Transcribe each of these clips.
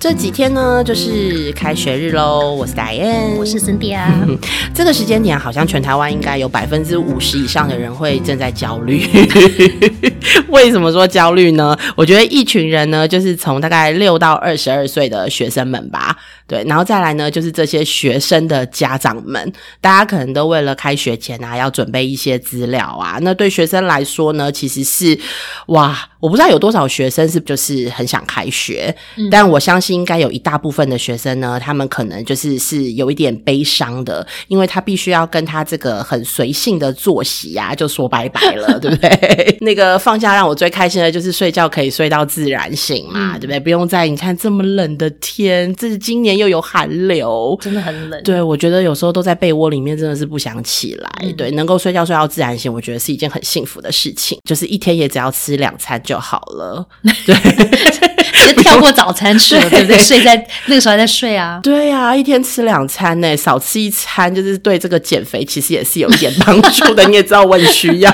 这几天呢，就是开学日喽。我是 Diane，，我是森迪啊。这个时间点，好像全台湾应该有百分之五十以上的人会正在焦虑。为什么说焦虑呢？我觉得一群人呢，就是从大概六到二十二岁的学生们吧，对，然后再来呢，就是这些学生的家长们，大家可能都为了开学前啊，要准备一些资料啊。那对学生来说呢，其实是哇，我不知道有多少学生是就是很想开学，但我相信。应该有一大部分的学生呢，他们可能就是是有一点悲伤的，因为他必须要跟他这个很随性的作息啊，就说拜拜了，对不对？那个放假让我最开心的就是睡觉可以睡到自然醒嘛，对不对？不用在你看这么冷的天，这是今年又有寒流，真的很冷。对，我觉得有时候都在被窝里面，真的是不想起来。对，能够睡觉睡到自然醒，我觉得是一件很幸福的事情。就是一天也只要吃两餐就好了。对。跳过早餐吃了，对不对？睡在那个时候还在睡啊？对呀，一天吃两餐呢，少吃一餐就是对这个减肥其实也是有一点帮助的。你也知道我很需要。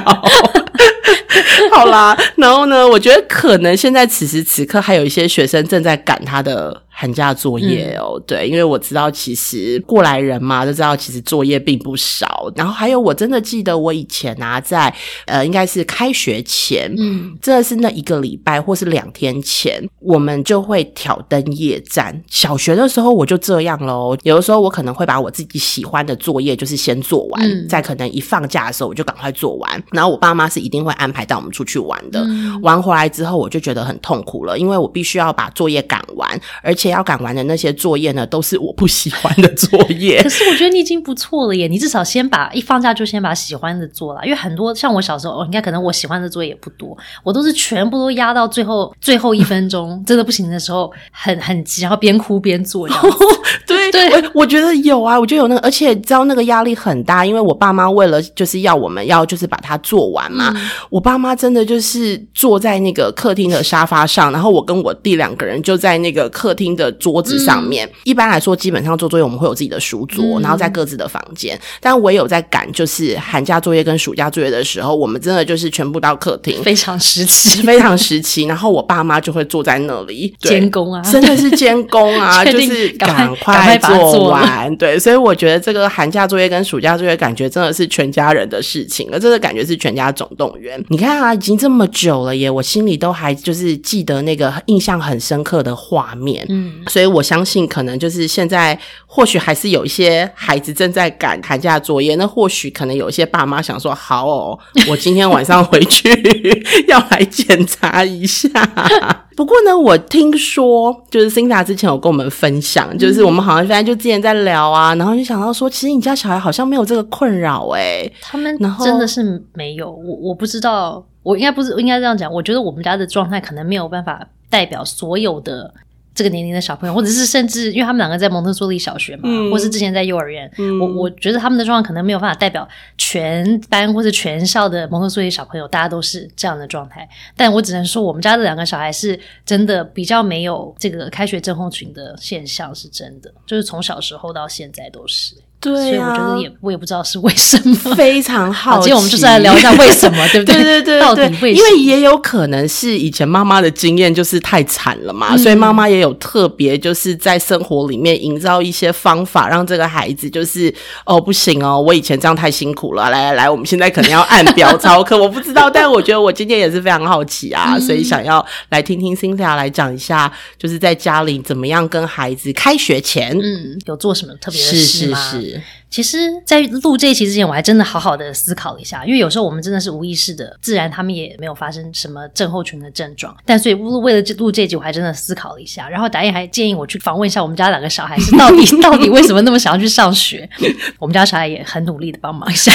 好啦，然后呢，我觉得可能现在此时此刻还有一些学生正在赶他的。寒假作业哦，对，因为我知道其实过来人嘛，都知道其实作业并不少。然后还有，我真的记得我以前啊，在呃，应该是开学前，嗯，真的是那一个礼拜或是两天前，我们就会挑灯夜战。小学的时候我就这样喽，有的时候我可能会把我自己喜欢的作业就是先做完，再可能一放假的时候我就赶快做完。然后我爸妈是一定会安排带我们出去玩的，玩回来之后我就觉得很痛苦了，因为我必须要把作业赶完，而且。要赶完的那些作业呢，都是我不喜欢的作业。可是我觉得你已经不错了耶，你至少先把一放假就先把喜欢的做了。因为很多像我小时候，应该可能我喜欢的作业也不多，我都是全部都压到最后最后一分钟，真的不行的时候，很很急，然后边哭边做。对对，我觉得有啊，我觉得有那个，而且知道那个压力很大，因为我爸妈为了就是要我们要就是把它做完嘛。我爸妈真的就是坐在那个客厅的沙发上，然后我跟我弟两个人就在那个客厅的桌子上面。一般来说，基本上做作业我们会有自己的书桌，然后在各自的房间。但我有在赶就是寒假作业跟暑假作业的时候，我们真的就是全部到客厅，非常时期，非常时期。然后我爸妈就会坐在那里监工啊，真的是监工啊，就是赶快做完。对，所以我觉得这个寒假作业跟暑假作业感觉真的是全家人的事情，而这个感觉是全家总动员。你看啊，已经这么久了耶，我心里都还就是记得那个印象很深刻的画面。嗯。所以我相信，可能就是现在，或许还是有一些孩子正在赶寒假作业。那或许可能有一些爸妈想说：“好哦，我今天晚上回去 要来检查一下。”不过呢，我听说就是 Cinda 之前有跟我们分享，就是我们好像现在就之前在聊啊，然后就想到说，其实你家小孩好像没有这个困扰哎，他们真的是没有。我我不知道，我应该不是应该这样讲。我觉得我们家的状态可能没有办法代表所有的。这个年龄的小朋友，或者是甚至因为他们两个在蒙特梭利小学嘛，或是之前在幼儿园，我我觉得他们的状况可能没有办法代表全班或者全校的蒙特梭利小朋友，大家都是这样的状态。但我只能说，我们家的两个小孩是真的比较没有这个开学症候群的现象，是真的，就是从小时候到现在都是。对，所以我觉得也我也不知道是为什么，非常好。今天我们就是来聊一下为什么，对不对？对对对，到底为什么？因为也有可能是以前妈妈的经验就是太惨了嘛，所以妈妈也有特别就是在生活里面营造一些方法，让这个孩子就是哦不行哦，我以前这样太辛苦了，来来来，我们现在可能要按表操课。我不知道，但我觉得我今天也是非常好奇啊，所以想要来听听 Cynthia 来讲一下，就是在家里怎么样跟孩子开学前，嗯，有做什么特别的事吗？是是是。Yeah. 其实，在录这一期之前，我还真的好好的思考了一下，因为有时候我们真的是无意识的，自然他们也没有发生什么症候群的症状，但所以为了录这集，我还真的思考了一下。然后导演还建议我去访问一下我们家两个小孩，是到底 到底为什么那么想要去上学？我们家小孩也很努力的帮忙一下，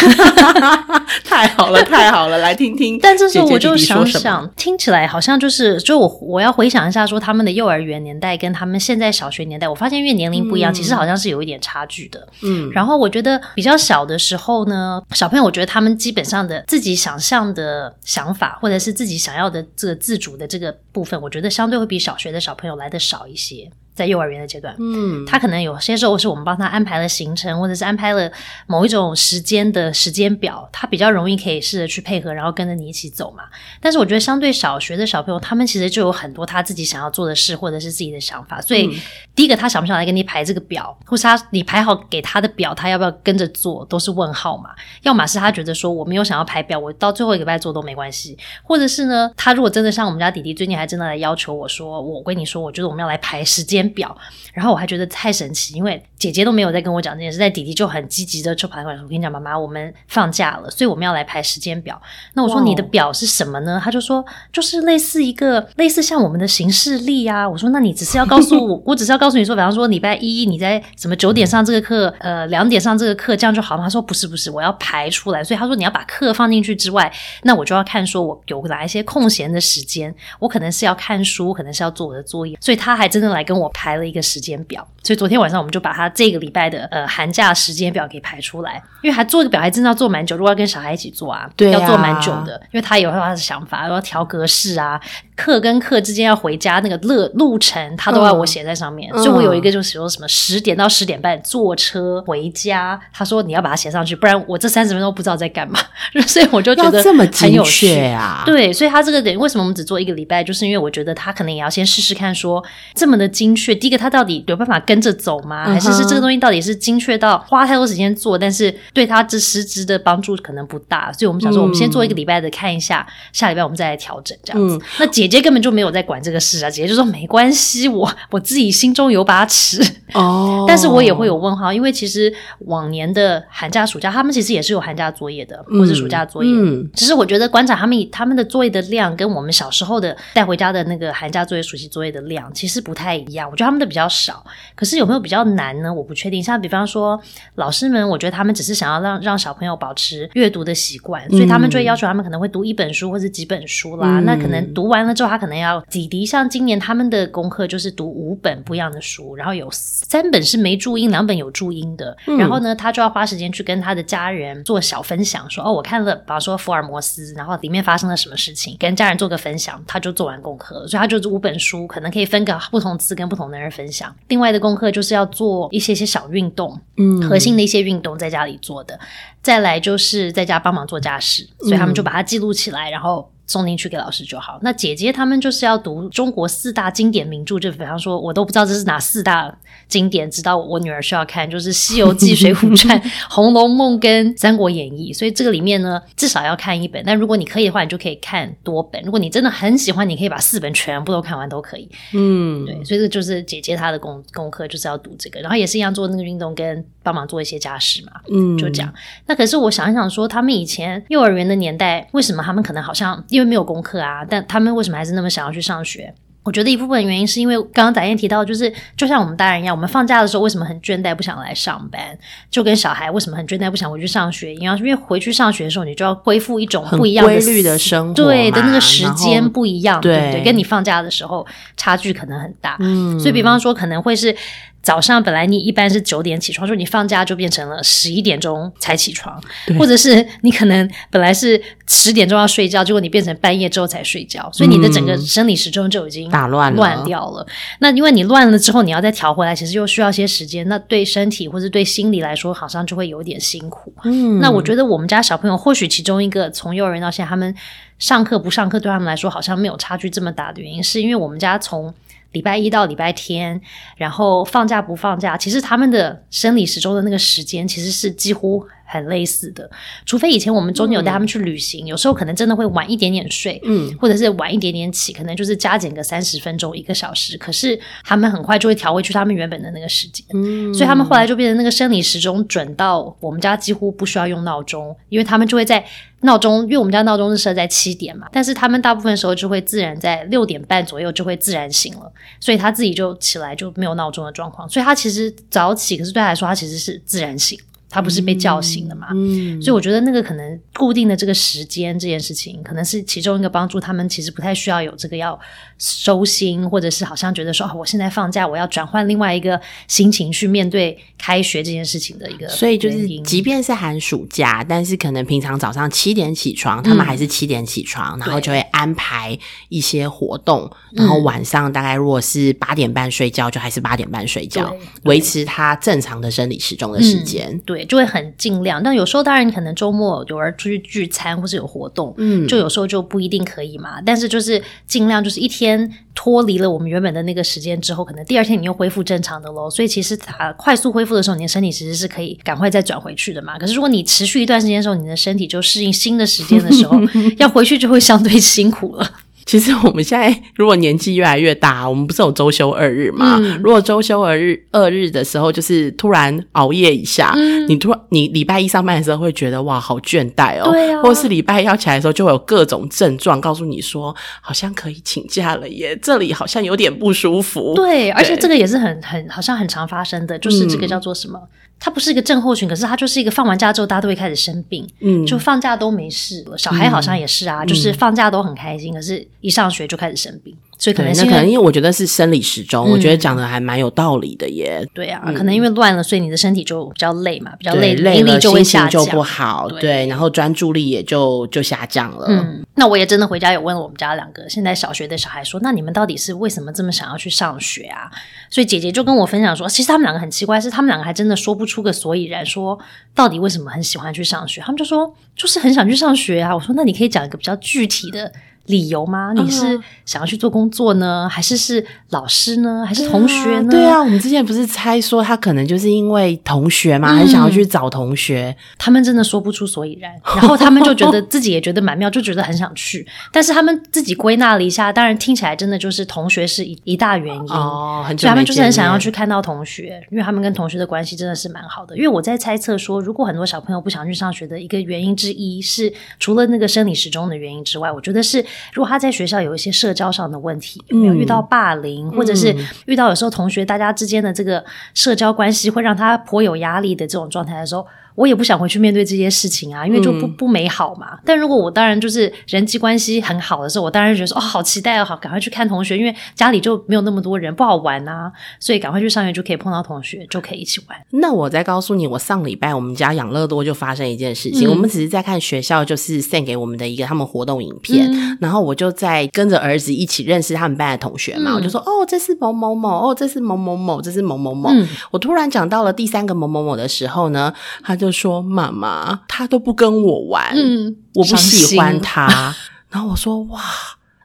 太好了，太好了，来听听。但这时候我就想想，听起来好像就是，就我我要回想一下，说他们的幼儿园年代跟他们现在小学年代，我发现因为年龄不一样，其实好像是有一点差距的。嗯，然后。我觉得比较小的时候呢，小朋友，我觉得他们基本上的自己想象的想法，或者是自己想要的这个自主的这个部分，我觉得相对会比小学的小朋友来的少一些。在幼儿园的阶段，嗯，他可能有些时候是我们帮他安排了行程，或者是安排了某一种时间的时间表，他比较容易可以试着去配合，然后跟着你一起走嘛。但是我觉得相对小学的小朋友，他们其实就有很多他自己想要做的事，或者是自己的想法。所以、第一个，他想不想来跟你排这个表，或是他你排好给他的表，他要不要跟着做，都是问号嘛。要么是他觉得说我没有想要排表，我到最后一个礼拜做都没关系，或者是呢，他如果真的像我们家弟弟最近还真的来要求我说，我跟你说，我觉得我们要来排时间表，然后我还觉得太神奇，因为姐姐都没有在跟我讲这件事，但弟弟就很积极的就跑来说，我跟你讲，妈妈，我们放假了，所以我们要来排时间表。那我说你的表是什么呢？他就说就是类似一个类似像我们的行事历啊。我说那你只是要告诉我，我只是要告诉你说，比方说礼拜一你在什么九点上这个课，呃两点上这个课，这样就好吗？他说不是不是，我要排出来。所以他说你要把课放进去之外，那我就要看说我有哪一些空闲的时间，我可能是要看书，可能是要做我的作业，所以他还真的来跟我排了一个时间表。所以昨天晚上我们就把他这个礼拜的呃寒假时间表给排出来，因为还做一个表还真的要做蛮久，如果要跟小孩一起做啊，对啊要做蛮久的，因为他有他的想法，要调格式啊，课跟课之间要回家那个路路程，他都要我写在上面。嗯所以我有一个就是说什么十点到十点半坐车回家，他说你要把它写上去，不然我这三十分钟不知道在干嘛。所以我就觉得这么精确啊？，对，所以他这个点为什么我们只做一个礼拜，就是因为我觉得他可能也要先试试看说这么的精确。第一个，他到底有办法跟着走吗？还是是这个东西到底是精确到花太多时间做，但是对他这实质的帮助可能不大。所以我们想说，我们先做一个礼拜的看一下，下礼拜我们再来调整这样子。那姐姐根本就没有在管这个事啊，姐姐就说没关系，我我自己心中有把尺。哦，但是我也会有问号，因为其实往年的寒假、暑假，他们其实也是有寒假作业的，或是暑假作业。嗯只是我觉得观察他们他们的作业的量，跟我们小时候的带回家的那个寒假作业、暑期作业的量，其实不太一样。我觉得他们的比较少，可是有没有比较难呢？我不确定。像比方说，老师们，我觉得他们只是想要让让小朋友保持阅读的习惯，所以他们就会要求他们可能会读一本书或者几本书啦。嗯那可能读完了之后，他可能要抵敌。像今年他们的功课就是读五本不一样的书，然后有三本是没注音，两本有注音的。然后呢，他就要花时间去跟他的家人做小分享，说哦，我看了，比方说福尔摩斯，然后里面发生了什么事情，跟家人做个分享，他就做完功课了。所以他就五本书，可能可以分个不同次跟不同的人分享。另外的功课就是要做一些些小运动，嗯核心的一些运动在家里做的。再来就是在家帮忙做家事，所以他们就把它记录起来，然后。送进去给老师就好。那姐姐他们就是要读中国四大经典名著，就比方说，我都不知道这是哪四大经典，直到我女儿需要看，就是《西游记》《水浒传》《红楼梦》跟《三国演义》。所以这个里面呢，至少要看一本。但如果你可以的话，你就可以看多本。如果你真的很喜欢，你可以把四本全部都看完都可以。嗯，对，所以这就是姐姐她的功功课，就是要读这个，然后也是一样做那个运动跟帮忙做一些家事嘛。嗯，就这样。那可是我想一想说，他们以前幼儿园的年代，为什么他们可能好像因为没有功课啊，但他们为什么还是那么想要去上学？我觉得一部分原因是因为刚刚展燕提到，就是就像我们大人一样，我们放假的时候为什么很倦怠，不想来上班？就跟小孩为什么很倦怠，不想回去上学一样，因为回去上学的时候，你就要恢复一种不一样的规律的生活对的那个时间不一样，对对不对？跟你放假的时候差距可能很大。嗯，所以，比方说，可能会是早上本来你一般是九点起床，说你放假就变成了十一点钟才起床，或者是你可能本来是十点钟要睡觉，结果你变成半夜之后才睡觉，所以你的整个生理时钟就已经打乱了乱掉了。那因为你乱了之后，你要再调回来，其实又需要些时间，那对身体或者对心理来说，好像就会有点辛苦。嗯，那我觉得我们家小朋友或许其中一个从幼儿园到现在，他们上课不上课对他们来说好像没有差距这么大的原因，是因为我们家从礼拜一到礼拜天，然后放假不放假，其实他们的生理时钟的那个时间其实是几乎很类似的，除非以前我们中间有带他们去旅行，有时候可能真的会晚一点点睡，嗯，或者是晚一点点起，可能就是加减个三十分钟一个小时，可是他们很快就会调回去他们原本的那个时间。嗯，所以他们后来就变成那个生理时钟准到我们家几乎不需要用闹钟，因为他们就会在闹钟，因为我们家闹钟是设在七点嘛，但是他们大部分时候就会自然在六点半左右就会自然醒了，所以他自己就起来就没有闹钟的状况，所以他其实早起，可是对他来说他其实是自然醒。他不是被叫醒的嘛。嗯，所以我觉得那个可能固定的这个时间这件事情，可能是其中一个帮助他们其实不太需要有这个要收心，或者是好像觉得说、哦、我现在放假，我要转换另外一个心情去面对开学这件事情的一个。所以就是，即便是寒暑假，但是可能平常早上七点起床，他们还是七点起床，然后就会安排一些活动，然后晚上大概如果是八点半睡觉，就还是八点半睡觉，维持他正常的生理时钟的时间。对，就会很尽量。但有时候当然你可能周末有人出去聚餐或是有活动，嗯就有时候就不一定可以嘛。但是就是尽量就是一天脱离了我们原本的那个时间之后，可能第二天你又恢复正常的喽。所以其实它快速恢复的时候，你的身体其实是可以赶快再转回去的嘛。可是如果你持续一段时间的时候，你的身体就适应新的时间的时候，要回去就会相对辛苦了。其实我们现在如果年纪越来越大，我们不是有周休二日嘛？嗯如果周休二日二日的时候，就是突然熬夜一下，嗯你突然你礼拜一上班的时候会觉得哇好倦怠哦，对啊或是礼拜一要起来的时候就会有各种症状告诉你说好像可以请假了耶，这里好像有点不舒服。对，而且对这个也是很很好像很常发生的，就是这个嗯叫做什么？它不是一个症候群，可是它就是一个放完假之后大家都会开始生病。嗯，就放假都没事了，小孩好像也是啊，就是放假都很开心，可是一上学就开始生病，所以可，能那可能因为我觉得是生理时钟，嗯我觉得讲的还蛮有道理的耶。对啊，可能因为乱了，所以你的身体就比较累嘛，比较累，对累就会心情下降。就不好，对对，然后专注力也就就下降了。嗯，那我也真的回家有问了我们家两个现在小学的小孩说，那你们到底是为什么这么想要去上学啊？所以姐姐就跟我分享说，其实他们两个很奇怪，是他们两个还真的说不出个所以然，说到底为什么很喜欢去上学？他们就说就是很想去上学啊。我说那你可以讲一个比较具体的。理由吗？你是嗯想要去做工作呢，还是是老师呢，还是同学呢？对啊，我们之前不是猜说他可能就是因为同学嘛，嗯很想要去找同学。他们真的说不出所以然，然后他们就觉得自己也觉得蛮妙，就觉得很想去，但是他们自己归纳了一下，当然听起来真的就是同学是一一大原因。哦，很久所以他们就是很想要去看到同学，因为他们跟同学的关系真的是蛮好的。因为我在猜测说，如果很多小朋友不想去上学的一个原因之一是，除了那个生理时钟的原因之外，我觉得是如果他在学校有一些社交上的问题，有没有遇到霸凌，或者是遇到有时候同学大家之间的这个社交关系会让他颇有压力的这种状态的时候。我也不想回去面对这些事情啊，因为就不、不美好嘛。但如果我当然就是人际关系很好的时候，我当然觉得说哦，好期待哦，好赶快去看同学，因为家里就没有那么多人，不好玩啊，所以赶快去上学就可以碰到同学，就可以一起玩。那我再告诉你，我上礼拜我们家养乐多就发生一件事情，嗯我们只是在看学校就是 send 给我们的一个他们活动影片，嗯然后我就在跟着儿子一起认识他们班的同学嘛，嗯我就说哦，这是某某某，哦，这是某某某，这是某某某。嗯我突然讲到了第三个某某某的时候呢，他就说妈妈，他都不跟我玩，嗯，我不喜欢他。然后我说哇。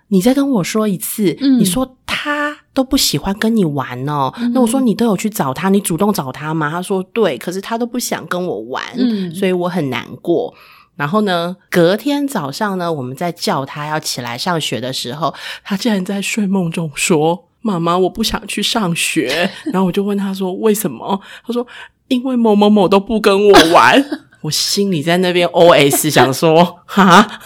你再跟我说一次，嗯你说他都不喜欢跟你玩哦。嗯那我说你都有去找他，你主动找他吗？他说对，可是他都不想跟我玩，嗯所以我很难过。然后呢，隔天早上呢，我们在叫他要起来上学的时候，他竟然在睡梦中说：“妈妈，我不想去上学。” 然后我就问他说：“为什么？”他说：“因为某某某都不跟我玩。”我心里在那边 OS 想说：“哈，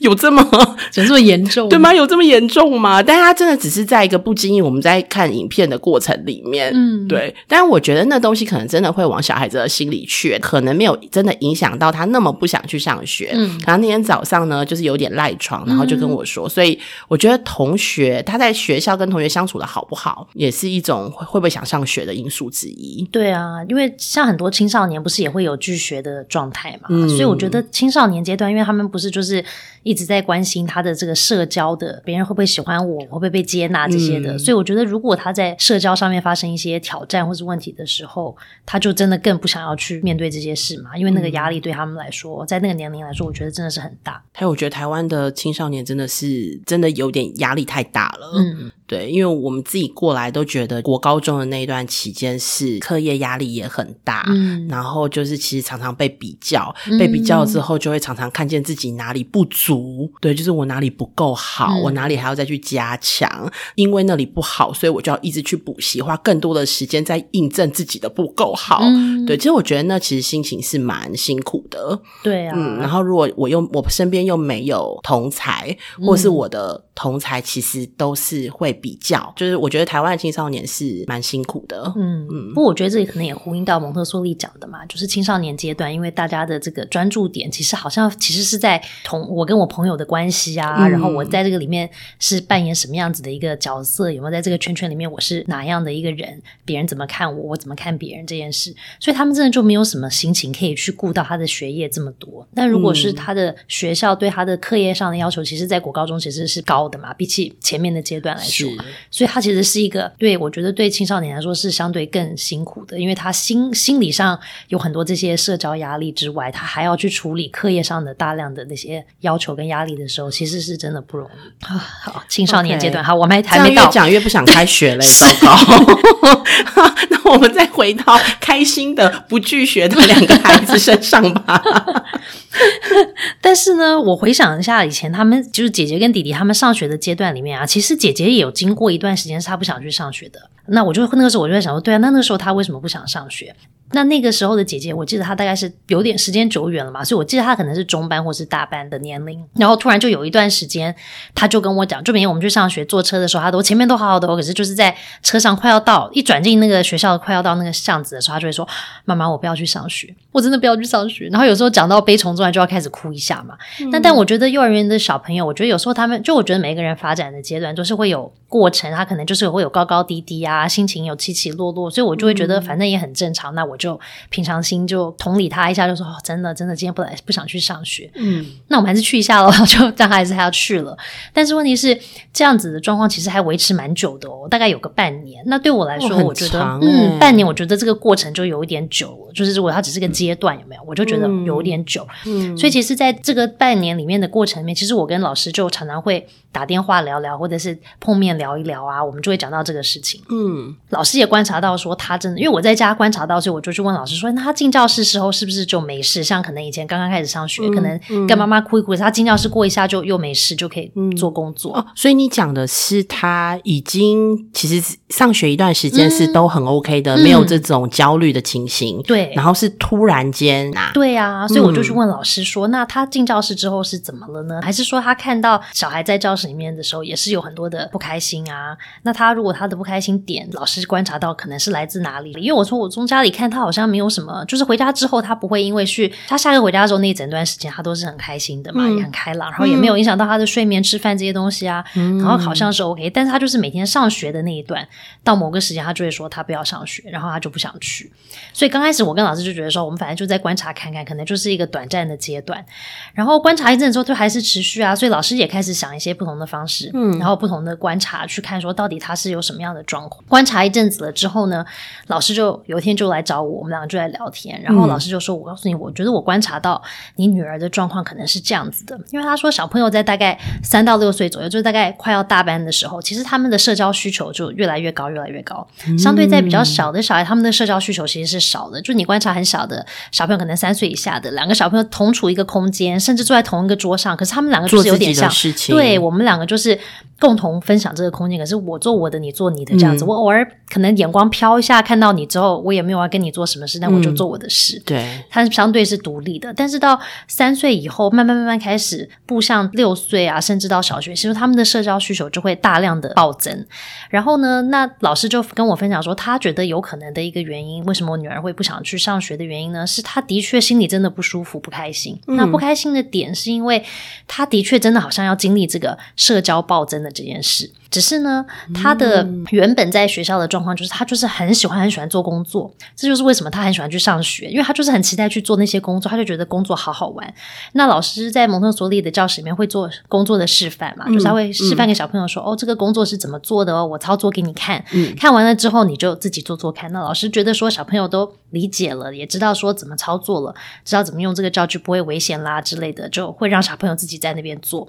有这么 怎么这么严重？对？吗？有这么严重吗？但他真的只是在一个不经意我们在看影片的过程里面，嗯对。但我觉得那东西可能真的会往小孩子的心里去，可能没有真的影响到他那么不想去上学。嗯然后那天早上呢，就是有点赖床，然后就跟我说，所以我觉得同学他在学校跟同学相处的好不好，也是一种会会不会想上学的因素之一。对啊，因为像很多青少年不是也会有拒学的状态嘛，嗯所以我觉得青少年阶段，因为他们不是就是一直在关心他的这个社交的，别人会不会喜欢我，会不会被接纳这些的，嗯。所以我觉得如果他在社交上面发生一些挑战或是问题的时候，他就真的更不想要去面对这些事嘛，因为那个压力对他们来说，在那个年龄来说，我觉得真的是很大。还有，我觉得台湾的青少年真的是真的有点压力太大了。嗯，对，因为我们自己过来都觉得国高中的那一段期间是课业压力也很大，嗯然后就是其实常常被比较，被比较之后就会常常看见自己哪里不足，对，就是我哪里不够好，嗯我哪里还要再去加强，因为那里不好，所以我就要一直去补习，花更多的时间在印证自己的不够好。嗯对，其实我觉得那其实心情是蛮辛苦的，对啊，嗯，然后如果我又我身边又没有同才，或是我的同才其实都是会比较，就是我觉得台湾的青少年是蛮辛苦的。嗯嗯，不过我觉得这里可能也呼应到蒙特梭利讲的嘛，就是青少年阶段，因为大家的这个专注点其实好像其实是在同我跟我朋友的关系啊，然后我在这个里面是扮演什么样子的一个角色，有没有在这个圈圈里面我是哪样的一个人，别人怎么看我，我怎么看别人这件事，所以他们真的就没有什么心情可以去顾到他的学业这么多。但如果是他的学校对他的课业上的要求，其实，在国高中其实是高的嘛，比起前面的阶段来说，所以他其实是一个对我觉得对青少年来说是相对更辛苦的，因为他心心理上有很多这些社交压力之外，他还要去处理课业上的大量的那些要求跟压力的时候，其实是真的不容易啊。好，青少年阶段，好，我们还没到，越讲越不想开学了，糟糕。那我们再回到开心的不拒学的两个孩子身上吧。但是呢，我回想一下以前他们就是姐姐跟弟弟他们上学的阶段里面啊，其实姐姐也有经过一段时间是她不想去上学的。那我就那个时候我就在想说，对啊，那那个时候她为什么不想上学？那那个时候的姐姐，我记得她大概是有点时间久远了嘛，所以我记得她可能是中班或是大班的年龄。然后突然就有一段时间，她就跟我讲，就每天我们去上学坐车的时候，她都前面都好好的，可是就是在车上快要到一转进那个学校快要到那个巷子的时候，她就会说：“妈妈，我不要去上学，我真的不要去上学。”然后有时候讲到悲从中来，就要开始哭一下嘛。但但我觉得幼儿园的小朋友，我觉得有时候他们就我觉得每一个人发展的阶段都是会有过程，他可能就是会有高高低低啊，心情有起起落落，所以我就会觉得反正也很正常。那我就平常。心就同理他一下，就说：“哦，真的，真的，今天不来，不想去上学。”嗯，那我们还是去一下喽，就让孩子还要去了。但是问题是，这样子的状况其实还维持蛮久的哦，大概有个半年。那对我来说，我觉得，嗯，半年，我觉得这个过程就有一点久了。就是如果它只是个阶段，有没有？我就觉得有点久。嗯，所以其实在这个半年里面的过程里面，其实我跟老师就常常会打电话聊聊，或者是碰面聊一聊啊，我们就会讲到这个事情。嗯，老师也观察到说，他真的，因为我在家观察到，所以我就去问老师说，那。他进教室时候是不是就没事？像可能以前刚刚开始上学，可能跟妈妈哭一哭，他进教室过一下就又没事，就可以做工作。哦，所以你讲的是他已经其实上学一段时间是都很 OK 的，没有这种焦虑的情形。对，然后是突然间啊，对啊，所以我就去问老师说：“那他进教室之后是怎么了呢？还是说他看到小孩在教室里面的时候也是有很多的不开心啊？那他如果他的不开心点，老师观察到可能是来自哪里？因为我从我从家里看他好像没有什么。”就是回家之后，他不会因为去他下课回家的时候那一整段时间，他都是很开心的嘛，也很开朗，然后也没有影响到他的睡眠、吃饭这些东西啊。然后好像是 OK，但是他就是每天上学的那一段，到某个时间他就会说他不要上学，然后他就不想去。所以刚开始我跟老师就觉得说，我们反正就在观察看看，可能就是一个短暂的阶段。然后观察一阵之后，就还是持续啊。所以老师也开始想一些不同的方式，嗯，然后不同的观察去看说到底他是有什么样的状况。观察一阵子了之后呢，老师就有一天就来找我，我们两个就在聊。天，然后老师就说：“我告诉你，我觉得我观察到你女儿的状况可能是这样子的，因为他说小朋友在大概三到六岁左右，就是大概快要大班的时候，其实他们的社交需求就越来越高，越来越高。相对在比较小的小孩，他们的社交需求其实是少的。就你观察很小的小朋友，可能三岁以下的两个小朋友同处一个空间，甚至坐在同一个桌上，可是他们两个就是有点像，对我们两个就是共同分享这个空间。可是我做我的，你做你的，这样子。我偶尔可能眼光飘一下，看到你之后，我也没有要跟你做什么事，但我就做。”我的事，对，他相对是独立的，但是到三岁以后，慢慢慢慢开始步向六岁啊，甚至到小学，其实他们的社交需求就会大量的暴增。然后呢，那老师就跟我分享说，他觉得有可能的一个原因，为什么我女儿会不想去上学的原因呢？是她的确心里真的不舒服、不开心。那不开心的点是因为她的确真的好像要经历这个社交暴增的这件事。只是呢，他的原本在学校的状况就是，他就是很喜欢很喜欢做工作，这就是为什么他很喜欢去上学，因为他就是很期待去做那些工作，他就觉得工作好好玩。那老师在蒙特梭利的教室里面会做工作的示范嘛，就是他会示范给小朋友说：“哦，这个工作是怎么做的哦，我操作给你看。”看完了之后，你就自己做做看。那老师觉得说小朋友都理解了，也知道说怎么操作了，知道怎么用这个教具不会危险啦之类的，就会让小朋友自己在那边做。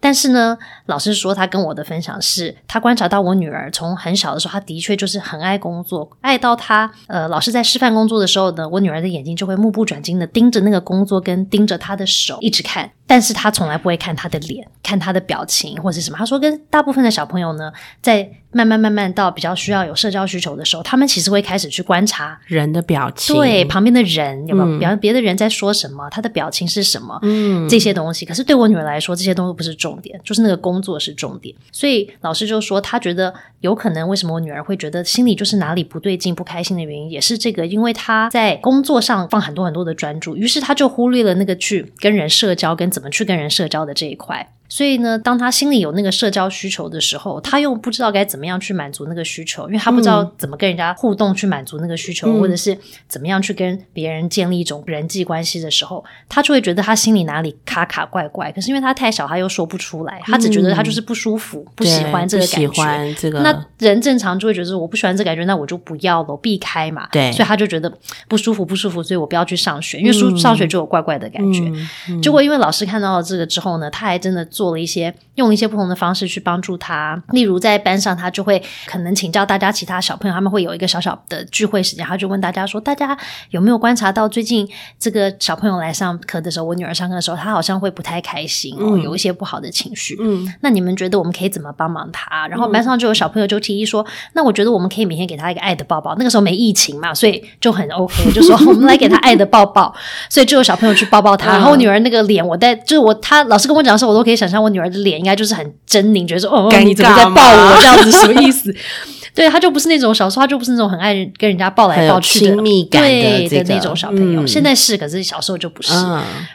但是呢，老师说他跟我的分享是。是他观察到我女儿从很小的时候，她的确就是很爱工作，爱到她呃，老师在示范工作的时候呢，我女儿的眼睛就会目不转睛的盯着那个工作，跟盯着她的手一直看。但是他从来不会看他的脸，看他的表情或者什么。他说，跟大部分的小朋友呢，在慢慢慢慢到比较需要有社交需求的时候，他们其实会开始去观察人的表情，对旁边的人有没有，比方别的人在说什么，他的表情是什么，嗯，这些东西。可是对我女儿来说，这些东西不是重点，就是那个工作是重点。所以老师就说，他觉得有可能，为什么我女儿会觉得心里就是哪里不对劲、不开心的原因，也是这个，因为她在工作上放很多很多的专注，于是她就忽略了那个去跟人社交、跟怎么去跟人社交的这一块。所以呢，当他心里有那个社交需求的时候，他又不知道该怎么样去满足那个需求，因为他不知道怎么跟人家互动去满足那个需求，或者是怎么样去跟别人建立一种人际关系的时候，他就会觉得他心里哪里卡卡怪怪。可是因为他太小，他又说不出来，他只觉得他就是不舒服，不喜欢这个感觉。这个那人正常就会觉得我不喜欢这感觉，那我就不要了，避开嘛。对，所以他就觉得不舒服，不舒服，所以我不要去上学，因为上上学就有怪怪的感觉。结果因为老师看到了这个之后呢，他还真的做了一些。用一些不同的方式去帮助他，例如在班上，他就会可能请教大家其他小朋友，他们会有一个小小的聚会时间，他就问大家说：“大家有没有观察到最近这个小朋友来上课的时候，我女儿上课的时候，她好像会不太开心哦，有一些不好的情绪。嗯，那你们觉得我们可以怎么帮忙她？然后班上就有小朋友就提议说：那我觉得我们可以每天给她一个爱的抱抱。那个时候没疫情嘛，所以就很 OK，就说我们来给她爱的抱抱。所以就有小朋友去抱抱她。然后我女儿那个脸，我在就是我，她老师跟我讲的时候，我都可以想象我女儿的脸应该。就是很狰狞，觉得说哦，你怎么在抱我这样子，什么 意思？对他就不是那种小时候，他就不是那种很爱跟人家抱来抱去的亲密感的那种小朋友。现在是，可是小时候就不是。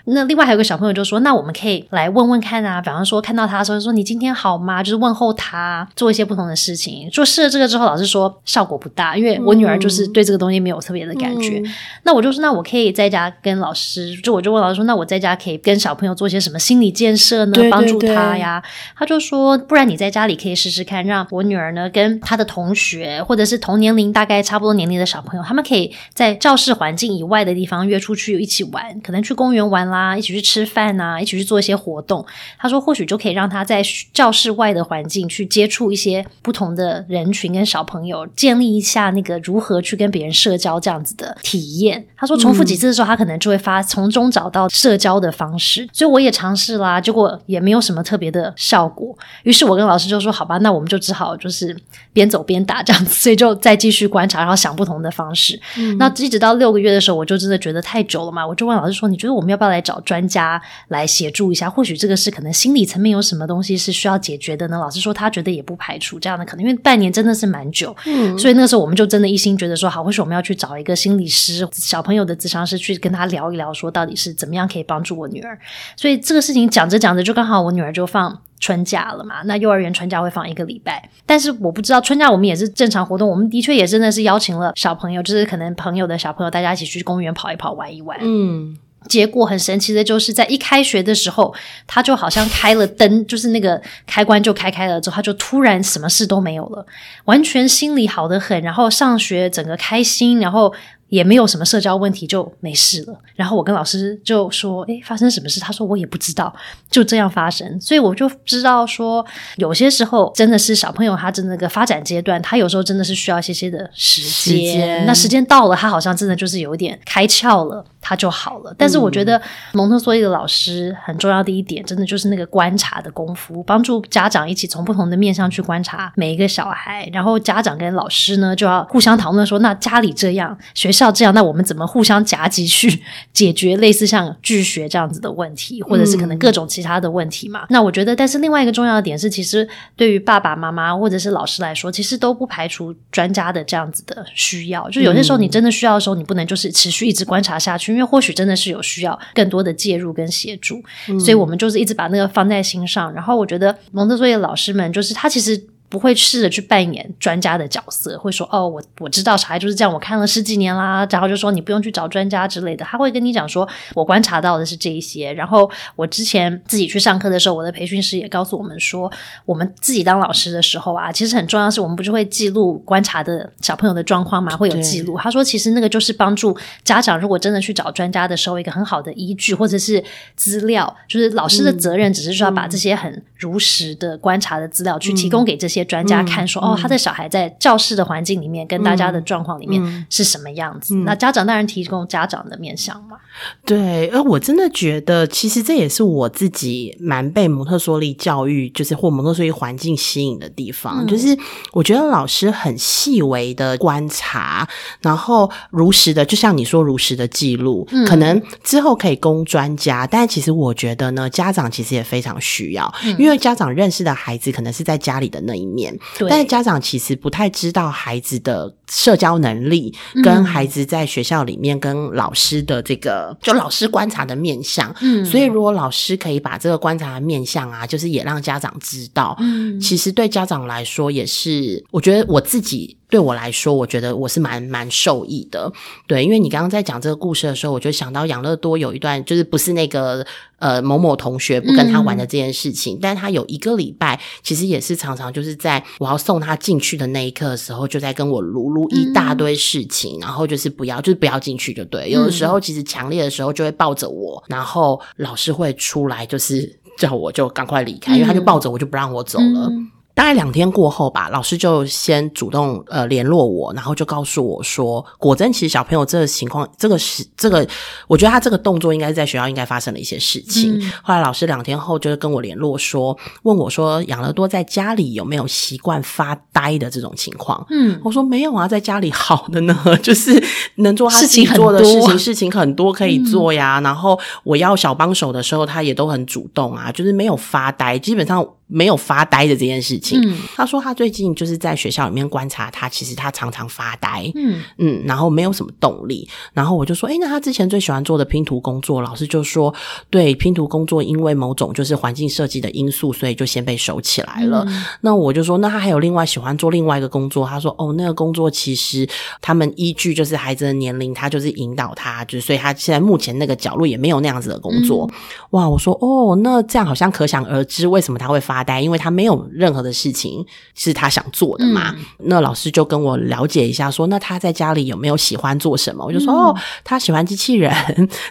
那另外还有个小朋友就说：“那我们可以来问问看啊，比方说看到他的时候，说你今天好吗？就是问候他，做一些不同的事情。做试了这个之后，老师说效果不大，因为我女儿就是对这个东西没有特别的感觉。那我就说，那我可以在家跟老师，就我就问老师说，那我在家可以跟小朋友做些什么心理建设呢？帮助他呀？他就说，不然你在家里可以试试看，让我女儿呢跟她的同学或者是同年龄大概差不多年龄的小朋友，他们可以在教室环境以外的地方约出去一起玩，可能去公园玩啦，一起去吃饭啊，一起去做一些活动。他说，或许就可以让他在教室外的环境去接触一些不同的人群跟小朋友，建立一下那个如何去跟别人社交这样子的体验。他说，重复几次的时候，他可能就会发从中找到社交的方式。所以我也尝试啦，结果也没有什么特别的效果。于是我跟老师就说，好吧，那我们就只好就是边走边打这样子。所以就再继续观察，然后想不同的方式。那一直到六个月的时候，我就真的觉得太久了嘛，我就问老师说：“你觉得我们要不要来找专家来协助一下？或许这个是可能心理层面有什么东西是需要解决的呢？”老师说他觉得也不排除这样的可能，因为半年真的是蛮久。嗯，所以那个时候我们就真的一心觉得说，好，或许我们要去找一个心理师、小朋友的智商师去跟他聊一聊，说到底是怎么样可以帮助我女儿。所以这个事情讲着讲着，就刚好我女儿就放。春假了嘛？那幼儿园春假会放一个礼拜，但是我不知道春假我们也是正常活动，我们的确也真的是邀请了小朋友，就是可能朋友的小朋友，大家一起去公园跑一跑、玩一玩。嗯，结果很神奇的就是在一开学的时候，他就好像开了灯，就是那个开关就开开了之后，他就突然什么事都没有了，完全心里好的很，然后上学整个开心，然后。也没有什么社交问题，就没事了。然后我跟老师就说：“诶，发生什么事？”他说：“我也不知道，就这样发生。”所以我就知道说，有些时候真的是小朋友他的那个发展阶段，他有时候真的是需要一些些的时间。那时间到了，他好像真的就是有点开窍了，他就好了。但是我觉得蒙特梭利的老师很重要的一点，真的就是那个观察的功夫，帮助家长一起从不同的面向去观察每一个小孩。然后家长跟老师呢就要互相讨论说：“那家里这样学。”像这样，那我们怎么互相夹击去解决类似像拒学这样子的问题，或者是可能各种其他的问题嘛？那我觉得，但是另外一个重要的点是，其实对于爸爸妈妈或者是老师来说，其实都不排除专家的这样子的需要。就有些时候你真的需要的时候，你不能就是持续一直观察下去，因为或许真的是有需要更多的介入跟协助。所以我们就是一直把那个放在心上。然后我觉得蒙特梭利的老师们，就是他其实。不会试着去扮演专家的角色，会说哦，我我知道小孩就是这样，我看了十几年啦，然后就说你不用去找专家之类的。他会跟你讲说，我观察到的是这一些。然后我之前自己去上课的时候，我的培训师也告诉我们说，我们自己当老师的时候啊，其实很重要是，我们不是会记录观察的小朋友的状况吗？会有记录。他说，其实那个就是帮助家长如果真的去找专家的时候，一个很好的依据或者是资料。就是老师的责任只是说要把这些很如实的观察的资料去提供给这些。些专家看说，哦，他的小孩在教室的环境里面跟大家的状况里面嗯是什么样子。那家长当然提供家长的面向嘛。对，而我真的觉得，其实这也是我自己蛮被蒙特梭利教育，就是或蒙特梭利环境吸引的地方。嗯就是我觉得老师很细微的观察，然后如实的，就像你说如实的记录，嗯可能之后可以供专家。但其实我觉得呢，家长其实也非常需要，因为家长认识的孩子可能是在家里的那一面，对。但是家长其实不太知道孩子的社交能力，嗯。跟孩子在学校里面跟老师的这个，就老师观察的面相。嗯。所以如果老师可以把这个观察的面相啊，就是也让家长知道，嗯。其实对家长来说也是，我觉得我自己对我来说，我觉得我是蛮蛮受益的。对，因为你刚刚在讲这个故事的时候，我就想到养乐多有一段，就是不是那个呃某某同学不跟他玩的这件事情，但是他有一个礼拜，其实也是常常就是在我要送他进去的那一刻的时候，就在跟我撸撸一大堆事情，然后就是不要，就是不要进去就对。有的时候其实强烈的时候就会抱着我，然后老师会出来就是。叫我就赶快离开，因为他就抱着我就不让我走了。嗯大概两天过后吧，老师就先主动呃联络我，然后就告诉我说，果真其实小朋友这个情况，这个是这个，我觉得他这个动作应该是在学校应该发生了一些事情。嗯后来老师两天后就是跟我联络说，问我说养乐多在家里有没有习惯发呆的这种情况。嗯，我说没有啊，在家里好的呢，就是能做他事自己情很做的事多情，事情很多可以做呀。然后我要小帮手的时候，他也都很主动啊，就是没有发呆，基本上没有发呆的这件事情。嗯他说他最近就是在学校里面观察他，其实他常常发呆，嗯嗯，然后没有什么动力。然后我就说，诶，那他之前最喜欢做的拼图工作，老师就说，对，拼图工作因为某种就是环境设计的因素，所以就先被收起来了。嗯那我就说，那他还有另外喜欢做另外一个工作。他说，哦，那个工作其实他们依据就是孩子的年龄，他就是引导他，就是所以他现在目前那个角落也没有那样子的工作。哇，我说，哦，那这样好像可想而知为什么他会发呆，因为他没有任何的事情是他想做的嘛。那老师就跟我了解一下说那他在家里有没有喜欢做什么？我就说，哦，他喜欢机器人，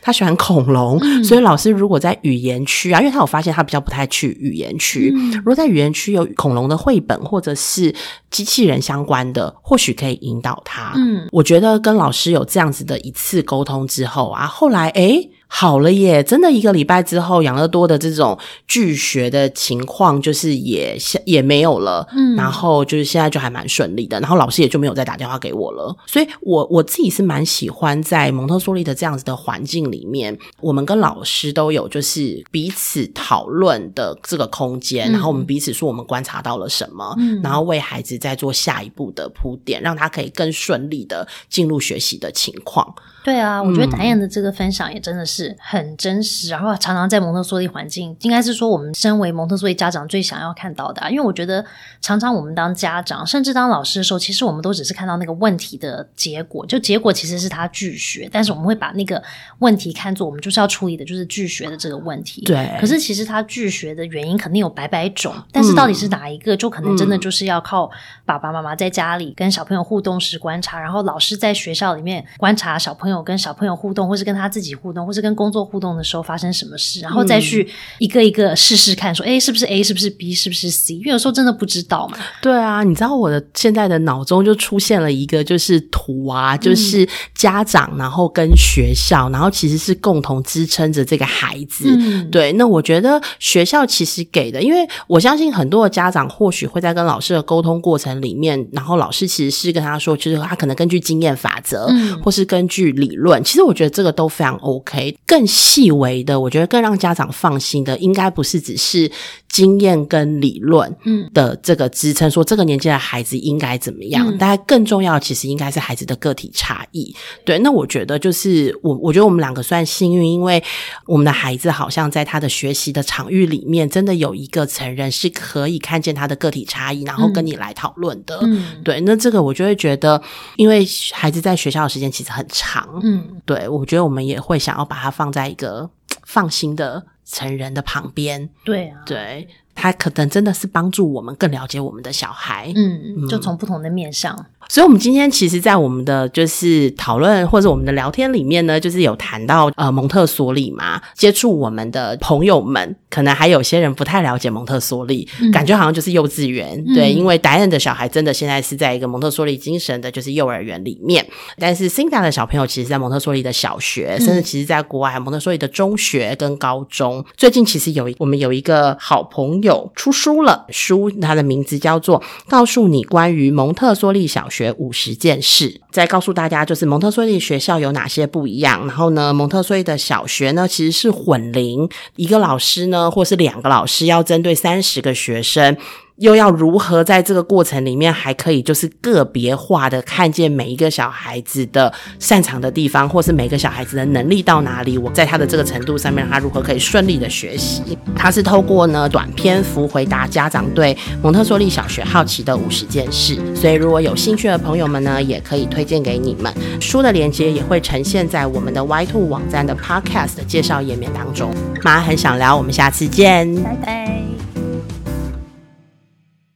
他喜欢恐龙。所以老师如果在语言区啊，因为他有发现他比较不太去语言区，如果在语言区有恐龙的绘本或者是机器人相关的，或许可以引导他。嗯，我觉得跟老师有这样子的一次沟通之后啊，后来诶好了耶！真的一个礼拜之后，养乐多的这种拒学的情况就是也也没有了，嗯然后就是现在就还蛮顺利的，然后老师也就没有再打电话给我了。所以我我自己是蛮喜欢在蒙特梭利的这样子的环境里面，我们跟老师都有就是彼此讨论的这个空间，嗯然后我们彼此说我们观察到了什么，嗯然后为孩子在做下一步的铺垫，让他可以更顺利的进入学习的情况。对啊，我觉得嗯。达燕的这个分享也真的是很真实，然后常常在蒙特梭利环境，应该是说我们身为蒙特梭利家长最想要看到的、啊，因为我觉得常常我们当家长，甚至当老师的时候，其实我们都只是看到那个问题的结果，就结果其实是他拒学，但是我们会把那个问题看作我们就是要处理的就是拒学的这个问题。对。可是其实他拒学的原因肯定有百百种，但是到底是哪一个，就可能真的就是要靠爸爸妈妈在家里跟小朋友互动时观察，然后老师在学校里面观察小朋友跟小朋友互动，或是跟他自己互动，或是跟工作互动的时候发生什么事，然后再去一个一个试试看，说，哎，是不是 A，是不是 B，是不是 C？因为有时候真的不知道嘛。对啊，你知道我的现在的脑中就出现了一个就是图啊，就是家长然后跟学校，然后其实是共同支撑着这个孩子。嗯，对，那我觉得学校其实给的，因为我相信很多的家长或许会在跟老师的沟通过程里面，然后老师其实是跟他说，就是他可能根据经验法则，嗯或是根据理论，其实我觉得这个都非常 OK。更细微的，我觉得更让家长放心的，应该不是只是经验跟理论，嗯的这个支撑，说这个年纪的孩子应该怎么样？嗯大概更重要的，其实应该是孩子的个体差异。对，那我觉得就是我，我觉得我们两个算幸运，因为我们的孩子好像在他的学习的场域里面，真的有一个成人是可以看见他的个体差异，然后跟你来讨论的。嗯对，那这个我就会觉得，因为孩子在学校的时间其实很长，嗯，对我觉得我们也会想要把它放在一个 放心的成人的旁边。对啊，对，它可能真的是帮助我们更了解我们的小孩。嗯，就从不同的面向。所以，我们今天其实，在我们的就是讨论或者我们的聊天里面呢，就是有谈到呃蒙特梭利嘛，接触我们的朋友们，可能还有些人不太了解蒙特梭利，感觉好像就是幼稚园，对，因为达恩的小孩真的现在是在一个蒙特梭利精神的，就是幼儿园里面，但是 Cinda 的小朋友其实，在蒙特梭利的小学，甚至其实在国外蒙特梭利的中学跟高中。最近其实有我们有一个好朋友有出书了，书它的名字叫做《告诉你关于蒙特梭利小》。学五十件事，再告诉大家就是蒙特梭利学校有哪些不一样。然后呢，蒙特梭利的小学呢其实是混龄，一个老师呢或是两个老师要针对三十个学生。又要如何在这个过程里面，还可以就是个别化的看见每一个小孩子的擅长的地方，或是每个小孩子的能力到哪里？我在他的这个程度上面，他如何可以顺利的学习？他是透过呢短篇幅回答家长对蒙特梭利小学好奇的五十件事。所以如果有兴趣的朋友们呢，也可以推荐给你们。书的链接也会呈现在我们的 Y Two 网站的 Podcast 介绍页面当中。妈很想聊，我们下次见，拜拜。